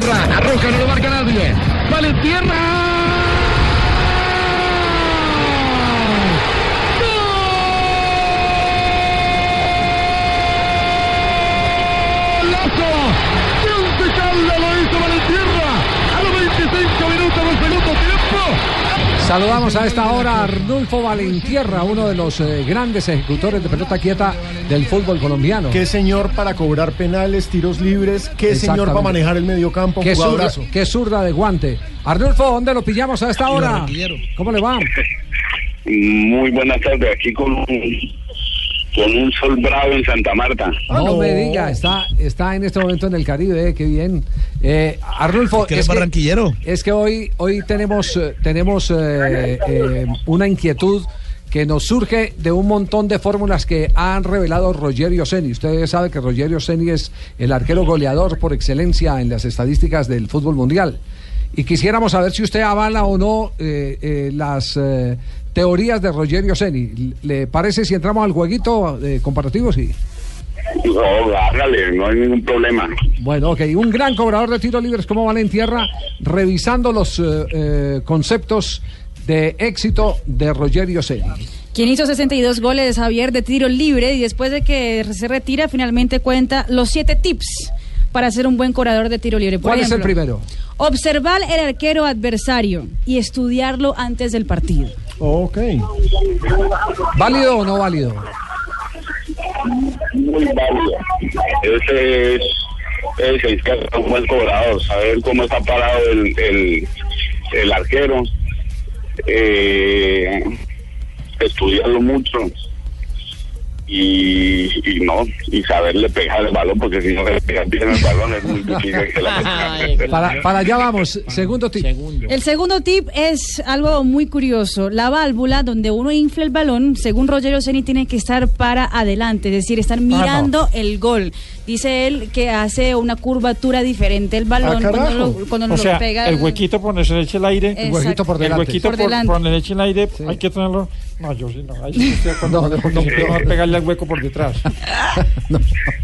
Arroja, no lo marca nadie. Vale tierra. ¡Golazo! ¡Qué calda lo hizo Valentierra! A los 25 minutos del segundo tiempo. Saludamos a esta hora a Arnulfo Valentierra, uno de los eh, grandes ejecutores de pelota quieta del fútbol colombiano. Qué señor para cobrar penales, tiros libres, qué señor para manejar el mediocampo, Qué zurda, qué zurda de guante. Arnulfo, ¿dónde lo pillamos a esta hora? ¿Cómo le va? Muy buenas tardes, aquí con un, con un sol bravo en Santa Marta. No, me diga, está, está en este momento en el Caribe, eh, qué bien. Eh, Arnulfo, ¿Que eres que- barranquillero? Es que hoy, hoy tenemos, eh, tenemos eh, eh, una inquietud que nos surge de un montón de fórmulas que han revelado Rogerio Ceni. Usted sabe que Rogerio Ceni es el arquero goleador por excelencia en las estadísticas del fútbol mundial. Y quisiéramos saber si usted avala o no eh, eh, las eh, teorías de Rogerio Ceni. ¿Le parece si entramos al jueguito eh, comparativo? Sí. No, hágale, no hay ningún problema. Bueno, ok. Un gran cobrador de tiros libres como Valentierra, revisando los eh, eh, conceptos de éxito de Rogerio Ceni. Quien hizo 62 goles, Javier, de tiro libre y después de que se retira, finalmente cuenta los siete tips para ser un buen cobrador de tiro libre. Por ¿Cuál es el primero? Observar el arquero adversario y estudiarlo antes del partido. Ok. ¿Válido o no válido? Muy válido. Ese es, ese es que es un buen cobrador, saber cómo está parado el, el, el arquero, eh, estudiarlo mucho y, y no, y saberle pegar el balón, porque si no le pegas bien el balón es muy difícil que la Para, para allá vamos. Segundo tip. El segundo tip es algo muy curioso. La válvula donde uno infla el balón, según Rogerio Ceni, tiene que estar para adelante, es decir, estar mirando el gol. Dice él que hace una curvatura diferente el balón Ah, cuando lo, cuando O lo pega. el huequito por donde se le eche el aire. El huequito por El delante. huequito Por por, delante. por donde le eche el aire, hay que tenerlo. No, yo sí no. Ahí sí estoy de acuerdo, No, no, porque no, siempre no. va hueco por detrás.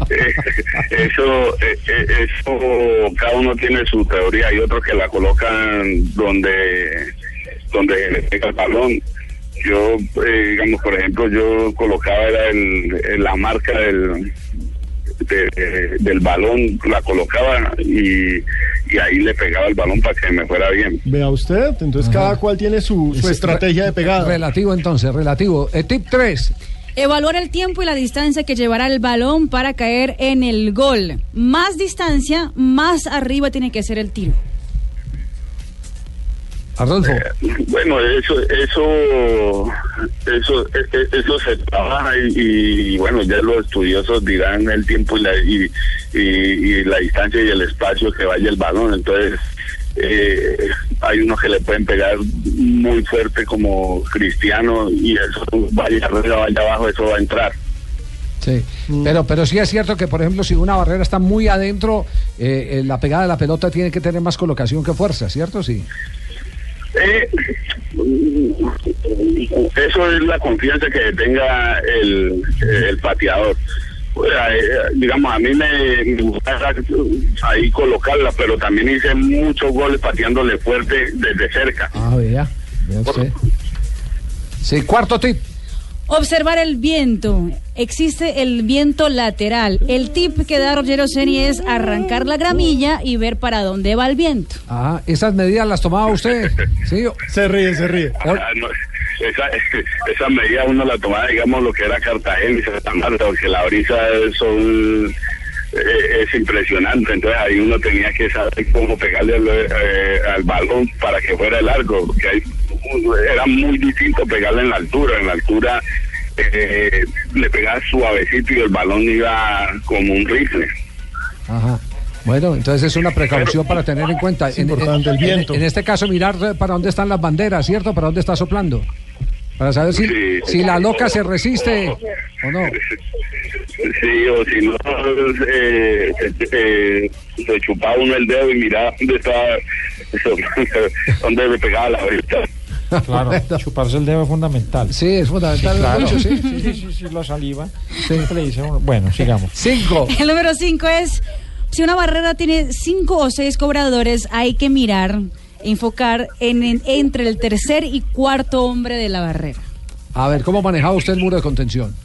Eh, eso, eh, eh, eso, cada uno tiene su teoría. Hay otros que la colocan donde, donde le pega el balón. Yo, eh, digamos, por ejemplo, yo colocaba era el, el- la marca del, de- del balón, la colocaba y, y ahí le pegaba el balón para que me fuera bien. Vea usted, entonces cada cual tiene su, su Es- estrategia de pegada. Relativo entonces, relativo. Eh, tip 3. Evaluar el tiempo y la distancia que llevará el balón para caer en el gol. Más distancia, más arriba tiene que ser el tiro. Arnulfo. Bueno, eso, eso, eso, e- e- eso se trabaja y, y, bueno, ya los estudiosos dirán el tiempo y la, y, y- y la distancia y el espacio que vaya el balón. Entonces, eh, hay unos que le pueden pegar muy fuerte como Cristiano y eso vaya arriba, vaya abajo, eso va a entrar. Sí, pero, pero sí es cierto que, por ejemplo, si una barrera está muy adentro, eh, eh, la pegada de la pelota tiene que tener más colocación que fuerza, ¿cierto? Sí. Eh, eso es la confianza que tenga el, el pateador. Eh, digamos, a mí me, me gusta ahí colocarla, pero también hice muchos goles pateándole fuerte desde cerca. Ah, vea, vea usted. Sí, cuarto tip. Observar el viento. Existe el viento lateral. El tip que da Rogerio Ceni es arrancar la gramilla y ver para dónde va el viento. Ah, esas medidas las tomaba usted. Sí, Se ríe, se ríe. Ah, no, esa, esa medida uno la tomaba, digamos, lo que era Cartagena y Santa Marta, porque la brisa son, eh, es impresionante. Entonces ahí uno tenía que saber cómo pegarle al, eh, al balón para que fuera largo, porque ahí, era muy distinto pegarle en la altura. En la altura eh, le pegaba suavecito y el balón iba como un rifle. Ajá. Bueno, entonces es una precaución para tener en cuenta. En, importante, el en- viento. en este caso, mirar para dónde están las banderas, ¿cierto? Para dónde está soplando. Para saber si, Sí. si la loca se resiste o no. Sí, o si no, eh, eh, se chupaba uno el dedo y miraba dónde estaba, dónde le pegaba la vista. Claro, chuparse el dedo es fundamental. Sí, es fundamental. Claro. Sí. sí, sí, sí, sí, la saliva. Siempre dice uno- Bueno, sigamos. Cinco. El número 5 es, si una barrera tiene cinco o seis cobradores, hay que mirar, enfocar en, en- entre el tercer y cuarto hombre de la barrera. A ver, ¿cómo manejaba usted el muro de contención?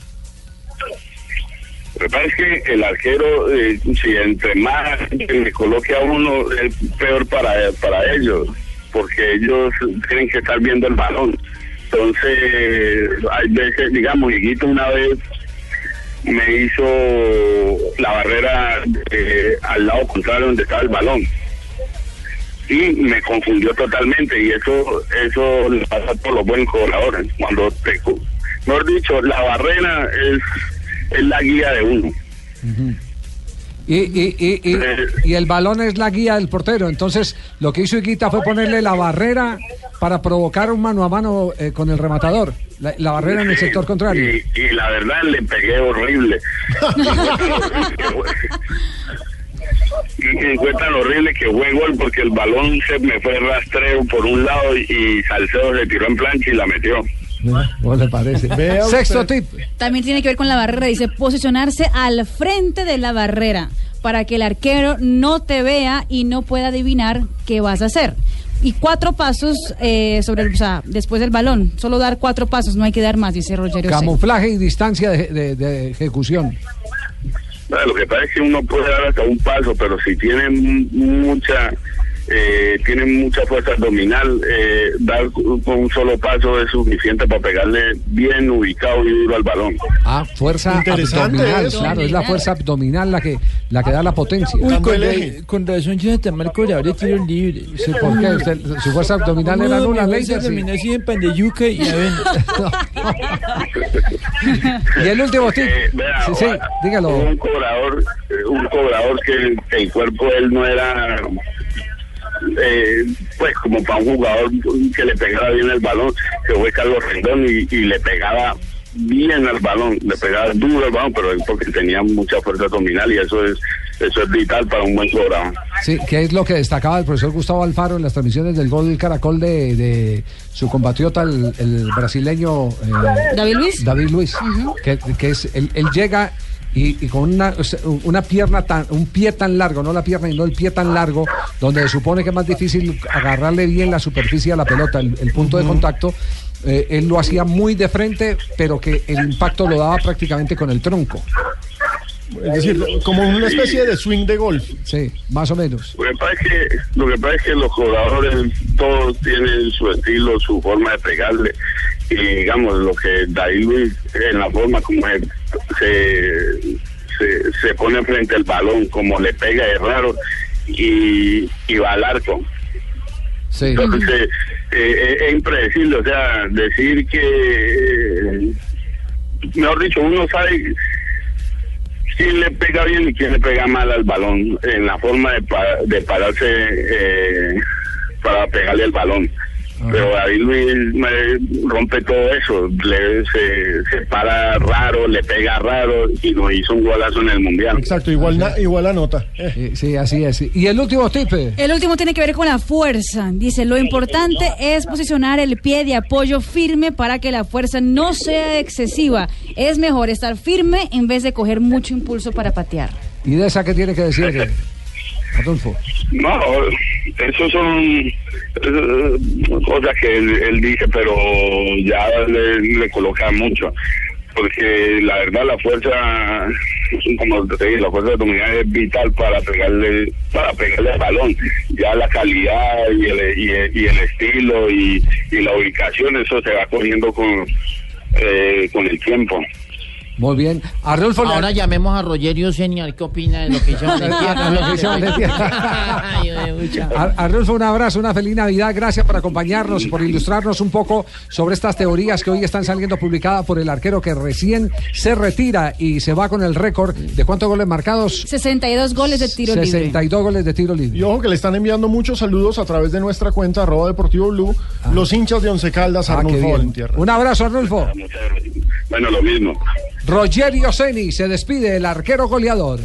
Lo que pasa es que el arquero, eh, si entre más le coloque a uno, es peor para, para ellos, porque ellos tienen que estar viendo el balón. Entonces, hay veces, digamos, Higuito una vez me hizo la barrera eh, al lado contrario donde estaba el balón. Y me confundió totalmente y eso eso le pasa por los buenos cobradores. Cuando te, mejor dicho, la barrera es, es la guía de uno. Y, y, y, y, y el balón es la guía del portero. Entonces, lo que hizo Higuita fue ponerle la barrera para provocar un mano a mano eh, con el rematador. La, la barrera en el sector contrario. Y, y la verdad le pegué horrible. y que encuentran horrible que fue gol porque el balón se me fue rastreo por un lado y, y Salcedo se tiró en plancha y la metió. ¿Cómo le parece? Sexto tip. También tiene que ver con la barrera, dice posicionarse al frente de la barrera para que el arquero no te vea y no pueda adivinar qué vas a hacer. Y cuatro pasos eh, sobre el, o sea, después del balón. Solo dar cuatro pasos, no hay que dar más, dice Rogerio. Camuflaje y distancia de, de- de ejecución. Bueno, Lo que pasa es que uno puede dar hasta un paso, pero si tiene mucha eh, tiene mucha fuerza abdominal, eh, dar con un solo paso es suficiente para pegarle bien ubicado y duro al balón. Ah, fuerza abdominal, eso. claro, es la fuerza abdominal la que la que da la potencia. Uy, con, con razón, Jonathan Marco le abre tiro libre. Sí, ¿por qué? Usted- su fuerza abdominal era nula, Leider, sí. así en pan de yuca y a ver. Y el último tip. Eh, Sí, sí, hubo dígalo. Un cobrador, eh, un cobrador que el, el cuerpo de él no era, eh, pues como para un jugador que le pegara bien el balón, que fue Carlos Rendón y, y le pegaba bien al balón, le pegaba duro al balón, pero es porque tenía mucha fuerza abdominal y eso es eso es vital para un buen cobrador. Sí, que es lo que destacaba el profesor Gustavo Alfaro en las transmisiones del gol Caracol de, de su compatriota, el, el brasileño eh, David Luis. David Luis, que, que es, él, él llega y, y con una, una pierna tan, un pie tan largo, no la pierna, sino el pie tan largo, donde se supone que es más difícil agarrarle bien la superficie a la pelota, el, el punto de contacto. Eh, él lo hacía muy de frente, pero que el impacto lo daba prácticamente con el tronco. Es decir, como una especie de swing de golf. Sí, más o menos. Lo que pasa es que, lo que, pasa es que los jugadores todos tienen su estilo, su forma de pegarle. Y digamos, lo que David Luis, en la forma como él se, se, se pone frente al balón, como le pega es raro y, y va al arco. Sí. Entonces, eh, es impredecible, o sea, decir que, eh, mejor dicho, uno sabe quién le pega bien y quién le pega mal al balón en la forma de, de pararse eh, para pegarle al balón. Pero David Luis me rompe todo eso, le, se, se para raro, le pega raro y nos hizo un golazo en el Mundial. Exacto, igual, na- igual anota. Eh, Sí, sí, así es. Y el último tip. eh, El último tiene que ver con la fuerza. Dice, lo importante es posicionar el pie de apoyo firme para que la fuerza no sea excesiva. Es mejor estar firme en vez de coger mucho impulso para patear. ¿Y de esa qué tiene que decir, eh, Adolfo? No, eso son eh, cosas que él, él dice, pero ya le, le coloca mucho. Porque la verdad la fuerza, como te dije, la fuerza abdominal es vital para pegarle para pegarle al balón. Ya la calidad y el, y el, y el estilo y, y la ubicación, eso se va cogiendo con, eh, con el tiempo. Muy bien. Arnulfo, le- Ahora llamemos a Rogerio Senior, ¿qué opina de lo que hizo Valentía? Lo que hizo Valentía. Ay, Ar- Arnulfo, un abrazo, una feliz Navidad. Gracias por acompañarnos y por ilustrarnos un poco sobre estas teorías que hoy están saliendo publicadas por el arquero que recién se retira y se va con el récord de cuántos goles marcados. 62 goles de tiro libre. 62 goles de tiro libre. Y ojo que le están enviando muchos saludos a través de nuestra cuenta arroba deportivo blue, los hinchas de Once Caldas, Ah, Arnulfo. Valentierra. Un abrazo, Arnulfo. Bueno, lo mismo. Rogerio Ceni se despide, el arquero goleador.